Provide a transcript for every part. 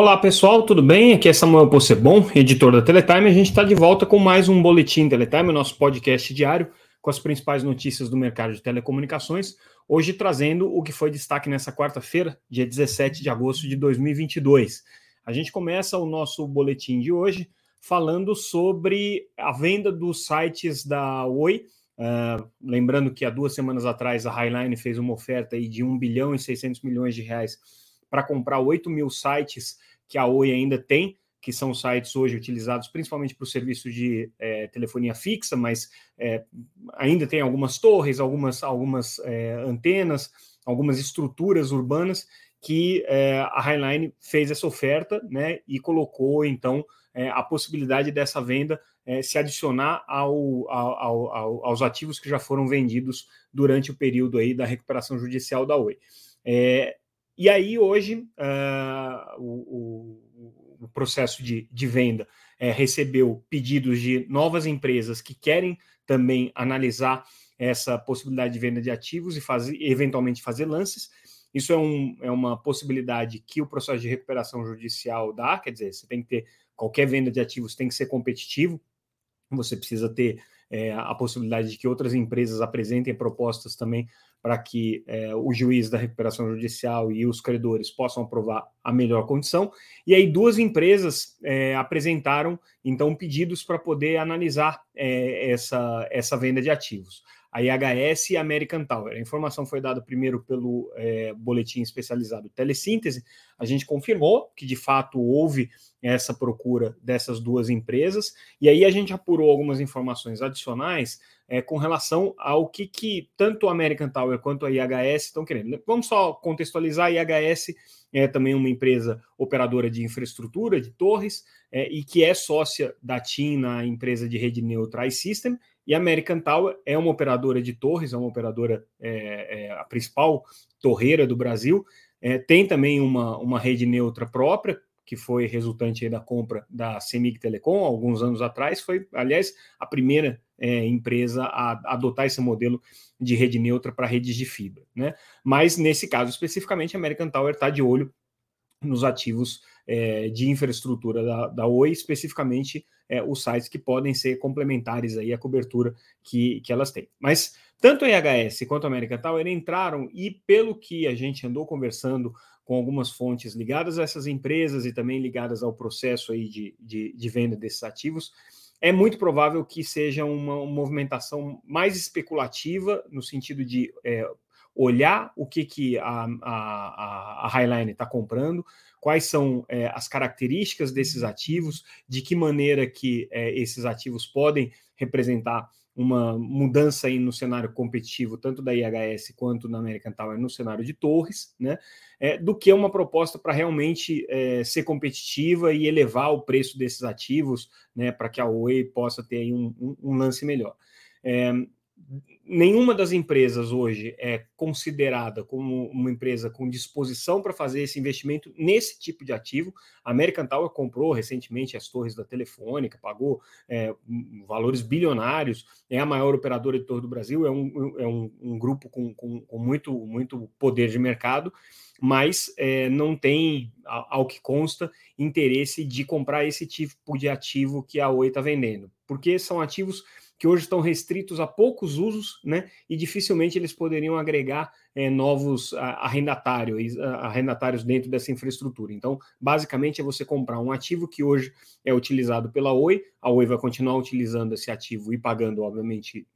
Olá pessoal, tudo bem? Aqui é Samuel Possebon, editor da Teletime. A gente está de volta com mais um Boletim Teletime, nosso podcast diário com as principais notícias do mercado de telecomunicações. Hoje trazendo o que foi destaque nessa quarta-feira, dia 17 de agosto de 2022. A gente começa o nosso boletim de hoje falando sobre a venda dos sites da Oi. Uh, lembrando que há duas semanas atrás a Highline fez uma oferta de 1 bilhão e 600 milhões de reais para comprar 8 mil sites que a Oi ainda tem, que são sites hoje utilizados principalmente para o serviço de é, telefonia fixa, mas é, ainda tem algumas torres, algumas, algumas é, antenas, algumas estruturas urbanas que é, a Highline fez essa oferta né, e colocou então é, a possibilidade dessa venda é, se adicionar ao, ao, ao, aos ativos que já foram vendidos durante o período aí da recuperação judicial da Oi. E aí hoje uh, o o processo de, de venda é, recebeu pedidos de novas empresas que querem também analisar essa possibilidade de venda de ativos e fazer, eventualmente fazer lances. Isso é, um, é uma possibilidade que o processo de recuperação judicial dá, quer dizer, você tem que ter qualquer venda de ativos tem que ser competitivo, você precisa ter é, a possibilidade de que outras empresas apresentem propostas também para que é, o juiz da recuperação judicial e os credores possam aprovar a melhor condição. E aí duas empresas é, apresentaram então pedidos para poder analisar é, essa, essa venda de ativos. A IHS e a American Tower. A informação foi dada primeiro pelo é, boletim especializado Telesíntese. A gente confirmou que de fato houve essa procura dessas duas empresas, e aí a gente apurou algumas informações adicionais é, com relação ao que, que tanto a American Tower quanto a IHS estão querendo. Vamos só contextualizar: a IHS é também uma empresa operadora de infraestrutura, de torres, é, e que é sócia da TIM na empresa de rede neutra iSystem, e a American Tower é uma operadora de torres, é uma operadora, é, é a principal torreira do Brasil, é, tem também uma, uma rede neutra própria, que foi resultante da compra da Semig Telecom alguns anos atrás, foi, aliás, a primeira é, empresa a adotar esse modelo de rede neutra para redes de fibra. Né? Mas, nesse caso especificamente, a American Tower está de olho nos ativos é, de infraestrutura da, da Oi, especificamente é, os sites que podem ser complementares aí à cobertura que, que elas têm. Mas tanto a IHS quanto a American Tower entraram e, pelo que a gente andou conversando com algumas fontes ligadas a essas empresas e também ligadas ao processo aí de, de, de venda desses ativos, é muito provável que seja uma, uma movimentação mais especulativa, no sentido de é, olhar o que, que a, a, a Highline está comprando, quais são é, as características desses ativos, de que maneira que é, esses ativos podem representar uma mudança aí no cenário competitivo, tanto da IHS quanto na American Tower, no cenário de torres, né? É, do que uma proposta para realmente é, ser competitiva e elevar o preço desses ativos, né? Para que a Oi possa ter aí um, um, um lance melhor. É, nenhuma das empresas hoje é considerada como uma empresa com disposição para fazer esse investimento nesse tipo de ativo. A American Tower comprou recentemente as torres da Telefônica, pagou é, valores bilionários, é a maior operadora de torre do Brasil, é um, é um, um grupo com, com, com, muito, muito poder de mercado, mas é, não tem, ao que consta, interesse de comprar esse tipo de ativo que a Oi está vendendo, porque são ativos que hoje estão restritos a poucos usos, né? E dificilmente eles poderiam agregar é, novos arrendatários, arrendatários dentro dessa infraestrutura. Então, basicamente, é você comprar um ativo que hoje é utilizado pela Oi, a Oi vai continuar utilizando esse ativo e pagando, obviamente,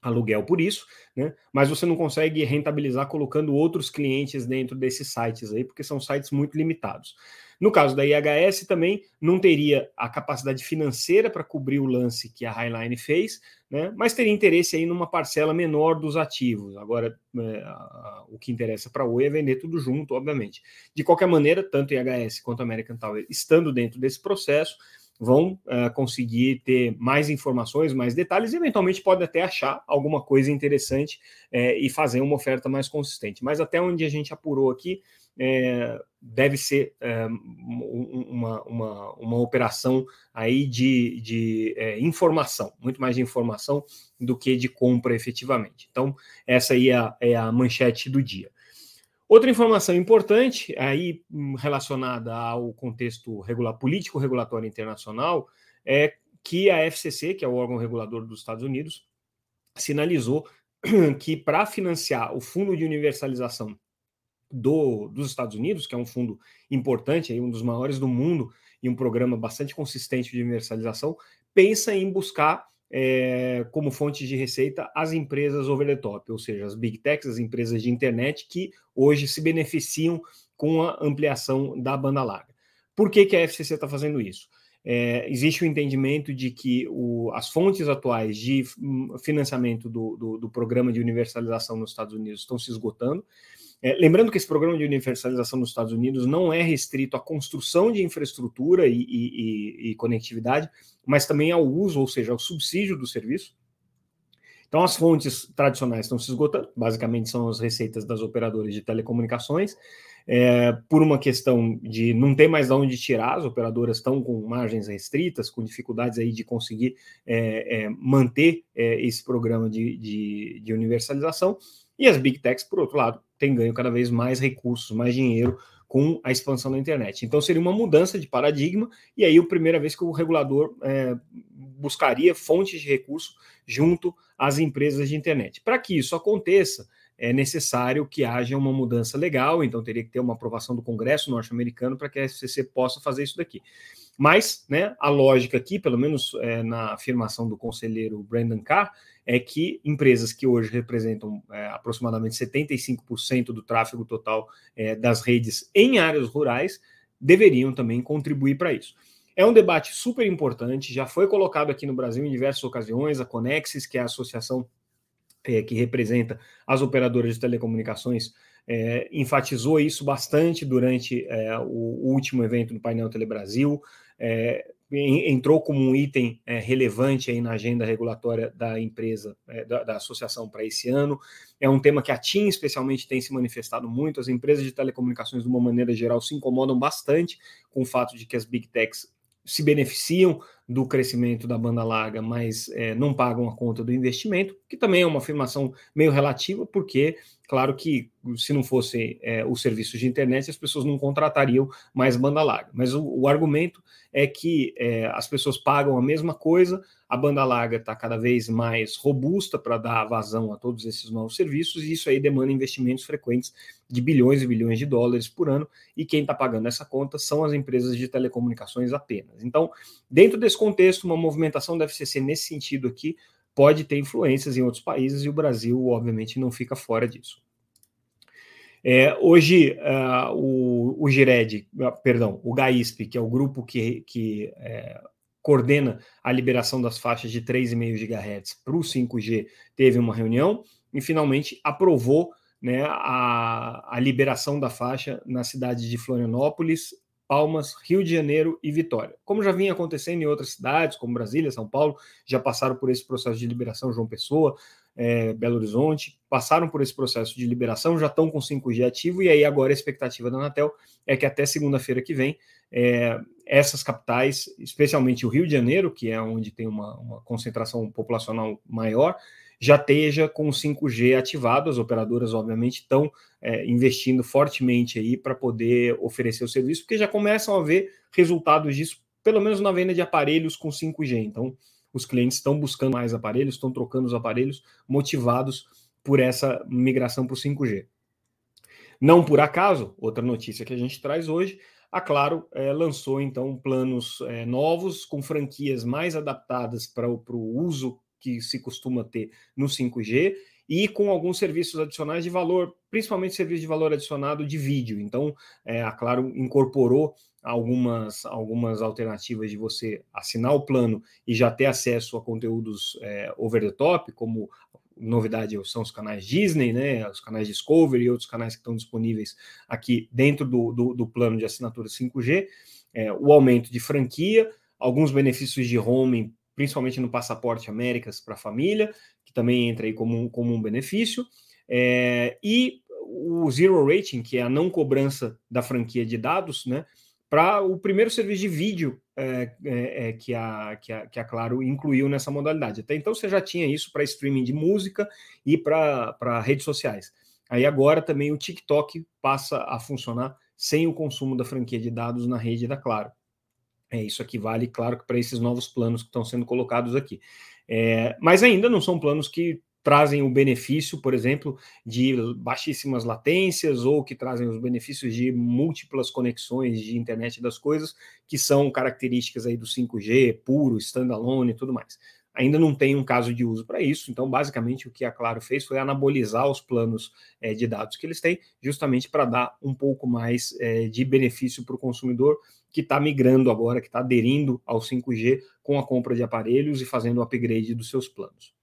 aluguel por isso, né? Mas você não consegue rentabilizar colocando outros clientes dentro desses sites aí, porque são sites muito limitados. No caso da IHS também não teria a capacidade financeira para cobrir o lance que a Highline fez, né? Mas teria interesse aí numa parcela menor dos ativos. Agora, é, a, o que interessa para a Oi é vender tudo junto, obviamente. De qualquer maneira, tanto IHS quanto American Tower estando dentro desse processo, vão uh, conseguir ter mais informações, mais detalhes, e eventualmente pode até achar alguma coisa interessante uh, e fazer uma oferta mais consistente. Mas até onde a gente apurou aqui, uh, deve ser uma, uma, uma operação aí de, de informação, muito mais de informação do que de compra efetivamente. Então, essa aí é a, é a manchete do dia. Outra informação importante, aí hum, relacionada ao contexto político-regulatório internacional, é que a FCC, que é o órgão regulador dos Estados Unidos, sinalizou que para financiar o fundo de universalização do, dos Estados Unidos, que é um fundo importante, aí, um dos maiores do mundo e um programa bastante consistente de universalização, pensa em buscar é, como fonte de receita as empresas over the top, ou seja, as big techs, as empresas de internet que hoje se beneficiam com a ampliação da banda larga. Por que, que a FCC está fazendo isso? É, existe o entendimento de que o, as fontes atuais de hum, financiamento do, do, do programa de universalização nos Estados Unidos estão se esgotando é, lembrando que esse programa de universalização nos Estados Unidos não é restrito à construção de infraestrutura e, e, e, conectividade, mas também ao uso, ou seja, ao subsídio do serviço. Então, as fontes tradicionais estão se esgotando, basicamente são as receitas das operadoras de telecomunicações, é, por uma questão de não ter mais de onde tirar, as operadoras estão com margens restritas, com dificuldades aí de conseguir é, é, manter é, esse programa de, de, de universalização, e as big techs, por outro lado, têm ganho cada vez mais recursos, mais dinheiro com a expansão da internet. Então seria uma mudança de paradigma, e aí a primeira vez que o regulador é, buscaria fontes de recurso junto às empresas de internet. Para que isso aconteça, é necessário que haja uma mudança legal, então teria que ter uma aprovação do Congresso norte-americano para que a FCC possa fazer isso daqui. Mas, né, a lógica aqui, pelo menos é, na afirmação do conselheiro Brandon Carr, é que empresas que hoje representam é, aproximadamente 75% do tráfego total é, das redes em áreas rurais deveriam também contribuir para isso. É um debate super importante, já foi colocado aqui no Brasil em diversas ocasiões, a Conexis, que é a associação é, que representa as operadoras de telecomunicações, é, enfatizou isso bastante durante é, o, último evento do painel Telebrasil. É, entrou como um item é, relevante aí na agenda regulatória da empresa, é, da, da, associação para esse ano. É um tema que a TIM especialmente tem se manifestado muito. As empresas de telecomunicações, de uma maneira geral, se incomodam bastante com o fato de que as big techs se beneficiam do crescimento da banda larga, mas é, não pagam a conta do investimento, que também é uma afirmação meio relativa, porque, claro que se não fosse é, o serviço de internet, as pessoas não contratariam mais banda larga. Mas o, o argumento é que é, as pessoas pagam a mesma coisa, a banda larga está cada vez mais robusta para dar vazão a todos esses novos serviços, e isso aí demanda investimentos frequentes de bilhões e bilhões de dólares por ano, e quem está pagando essa conta são as empresas de telecomunicações apenas. Então, dentro desse contexto, uma movimentação da FCC nesse sentido aqui pode ter influências em outros países, e o Brasil, obviamente, não fica fora disso. É, hoje, uh, o, o GIRED, uh, perdão, o GAISP, que é o grupo que, que é, coordena a liberação das faixas de 3,5 GHz para o 5G, teve uma reunião e finalmente aprovou né, a, a liberação da faixa na cidade de Florianópolis, Palmas, Rio de Janeiro e Vitória. Como já vinha acontecendo em outras cidades, como Brasília, São Paulo, já passaram por esse processo de liberação, João Pessoa, é, Belo Horizonte, passaram por esse processo de liberação, já estão com 5G ativo, e aí agora a expectativa da Anatel é que até segunda-feira que vem, é, essas capitais, especialmente o Rio de Janeiro, que é onde tem uma, uma concentração populacional maior, já esteja com o 5G ativado. As operadoras, obviamente, estão é, investindo fortemente aí para poder oferecer o serviço, porque já começam a ver resultados disso, pelo menos na venda de aparelhos com 5G. Então, os clientes estão buscando mais aparelhos, estão trocando os aparelhos, motivados por essa migração para o 5G. Não por acaso, outra notícia que a gente traz hoje, a Claro é, lançou então planos é, novos com franquias mais adaptadas para o uso que se costuma ter no 5G e com alguns serviços adicionais de valor, principalmente serviço de valor adicionado de vídeo. Então, é, a Claro incorporou algumas, algumas alternativas de você assinar o plano e já ter acesso a conteúdos é, over the top, como novidade são os canais Disney, né, os canais Discovery e outros canais que estão disponíveis aqui dentro do, do, do plano de assinatura 5G, é, o aumento de franquia, alguns benefícios de roaming, principalmente no Passaporte Américas para a família, que também entra aí como um, como um benefício, é, e o Zero Rating, que é a não cobrança da franquia de dados, né, para o primeiro serviço de vídeo é, é, é, que, a, que, a, que a Claro incluiu nessa modalidade. Até então você já tinha isso para streaming de música e para redes sociais. Aí agora também o TikTok passa a funcionar sem o consumo da franquia de dados na rede da Claro. É, isso aqui vale, claro, para esses novos planos que estão sendo colocados aqui. É, mas ainda não são planos que trazem o benefício, por exemplo, de baixíssimas latências ou que trazem os benefícios de múltiplas conexões de internet das coisas, que são características aí do 5G puro, standalone e tudo mais. Ainda não tem um caso de uso para isso, então basicamente o que a Claro fez foi anabolizar os planos é, de dados que eles têm, justamente para dar um pouco mais é, de benefício para o consumidor que está migrando agora, que está aderindo ao 5G com a compra de aparelhos e fazendo o upgrade dos seus planos.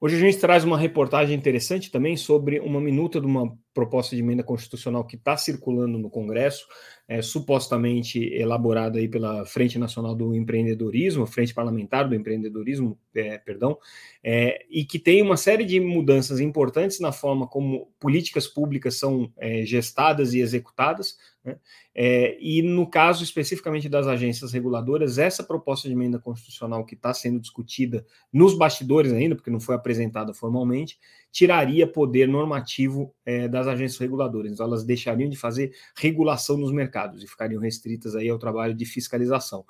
Hoje a gente traz uma reportagem interessante também sobre uma minuta de uma proposta de emenda constitucional que está circulando no Congresso, é, supostamente elaborada aí pela Frente Nacional do Empreendedorismo, Frente Parlamentar do Empreendedorismo, é, perdão, é, e que tem uma série de mudanças importantes na forma como políticas públicas são é, gestadas e executadas? É, e no caso especificamente das agências reguladoras, essa proposta de emenda constitucional que está sendo discutida nos bastidores ainda, porque não foi apresentada formalmente, tiraria poder normativo é, das agências reguladoras. Então, elas deixariam de fazer regulação nos mercados e ficariam restritas aí ao trabalho de fiscalização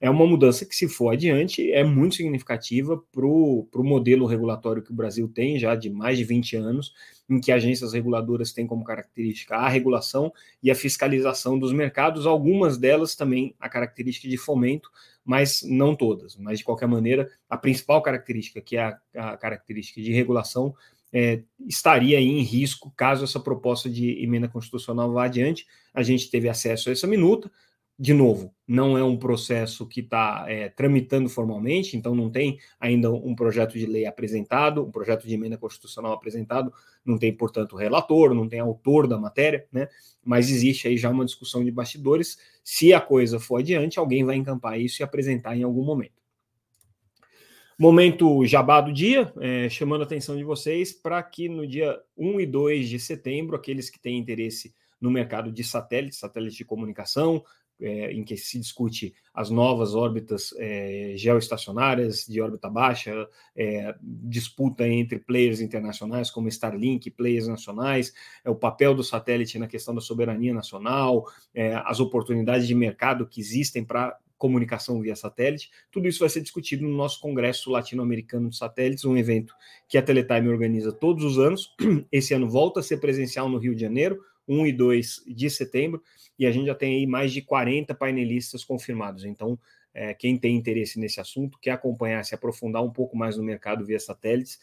é uma mudança que, se for adiante, é muito significativa para o modelo regulatório que o Brasil tem já de mais de 20 anos, em que agências reguladoras têm como característica a regulação e a fiscalização dos mercados, algumas delas também a característica de fomento, mas não todas. Mas, de qualquer maneira, a principal característica, que é a, a característica de regulação, é, estaria em risco caso essa proposta de emenda constitucional vá adiante. A gente teve acesso a essa minuta, de novo, não é um processo que está é, tramitando formalmente, então não tem ainda um projeto de lei apresentado, um projeto de emenda constitucional apresentado, não tem, portanto, relator, não tem autor da matéria, né? Mas existe aí já uma discussão de bastidores. Se a coisa for adiante, alguém vai encampar isso e apresentar em algum momento. Momento jabá do dia, é, chamando a atenção de vocês para que no dia 1 e 2 de setembro, aqueles que têm interesse no mercado de satélites, satélites de comunicação, é, em que se discute as novas órbitas é, geoestacionárias de órbita baixa, é, disputa entre players internacionais como Starlink, players nacionais, é, o papel do satélite na questão da soberania nacional, é, as oportunidades de mercado que existem para comunicação via satélite. Tudo isso vai ser discutido no nosso Congresso Latino-Americano de Satélites, um evento que a Teletime organiza todos os anos. Esse ano volta a ser presencial no Rio de Janeiro, 1 e 2 de setembro, e a gente já tem aí mais de 40 painelistas confirmados. Então, é, quem tem interesse nesse assunto, quer acompanhar, se aprofundar um pouco mais no mercado via satélites,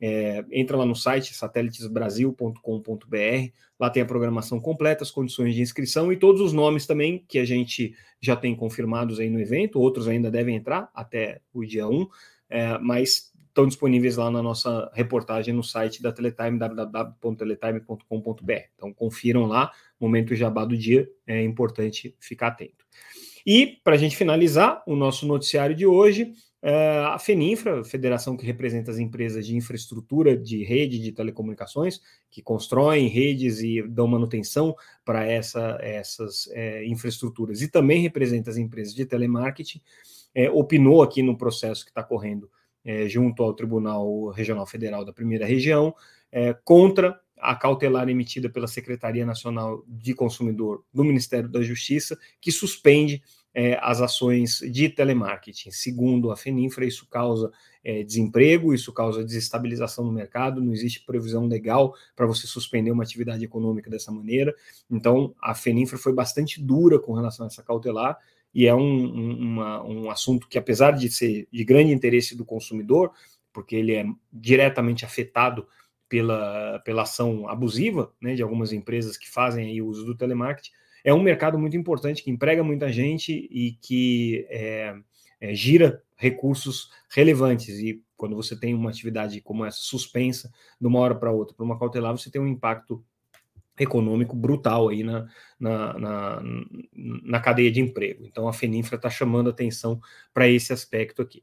é, entra lá no site satélitesbrasil.com.br, lá tem a programação completa, as condições de inscrição e todos os nomes também que a gente já tem confirmados aí no evento, outros ainda devem entrar até o dia 1, é, mas estão disponíveis lá na nossa reportagem no site da Teletime, www.teletime.com.br. Então confiram lá, momento jabá do dia, é importante ficar atento. E, para a gente finalizar o nosso noticiário de hoje, é, a FENINFRA, federação que representa as empresas de infraestrutura de rede de telecomunicações, que constroem redes e dão manutenção para essa, essas é, infraestruturas, e também representa as empresas de telemarketing, é, opinou aqui no processo que está correndo é, junto ao Tribunal Regional Federal da Primeira Região, é, contra a cautelar emitida pela Secretaria Nacional de Consumidor do Ministério da Justiça, que suspende é, as ações de telemarketing. Segundo a FENINFRA, isso causa é, desemprego, isso causa desestabilização no mercado, não existe previsão legal para você suspender uma atividade econômica dessa maneira. Então, a FENINFRA foi bastante dura com relação a essa cautelar, e é um, uma, um assunto que, apesar de ser de grande interesse do consumidor, porque ele é diretamente afetado pela, pela ação abusiva né, de algumas empresas que fazem aí uso do telemarketing, é um mercado muito importante que emprega muita gente e que é, é, gira recursos relevantes. E quando você tem uma atividade como essa suspensa de uma hora para outra, para uma cautelar, você tem um impacto econômico brutal aí na, na, na, na cadeia de emprego. Então a Feninfra está chamando atenção para esse aspecto aqui.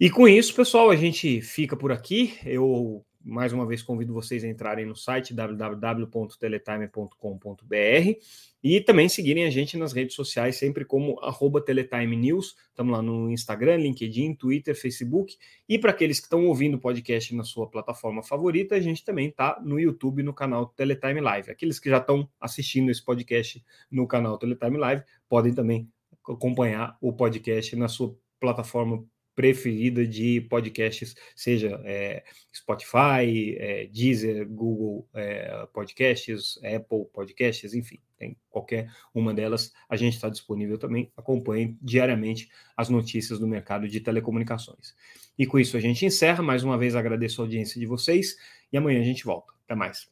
E com isso, pessoal, a gente fica por aqui. Eu mais uma vez convido vocês a entrarem no site www.teletime.com.br e também seguirem a gente nas redes sociais, sempre como arroba Teletime News. Estamos lá no Instagram, LinkedIn, Twitter, Facebook. E para aqueles que estão ouvindo o podcast na sua plataforma favorita, a gente também está no YouTube, no canal Teletime Live. Aqueles que já estão assistindo esse podcast no canal Teletime Live podem também acompanhar o podcast na sua plataforma preferida de podcasts, seja é, Spotify, é, Deezer, Google é, Podcasts, Apple Podcasts, enfim, tem qualquer uma delas, a gente está disponível também. Acompanhe diariamente as notícias do mercado de telecomunicações. E com isso a gente encerra. Mais uma vez agradeço a audiência de vocês e amanhã a gente volta. Até mais.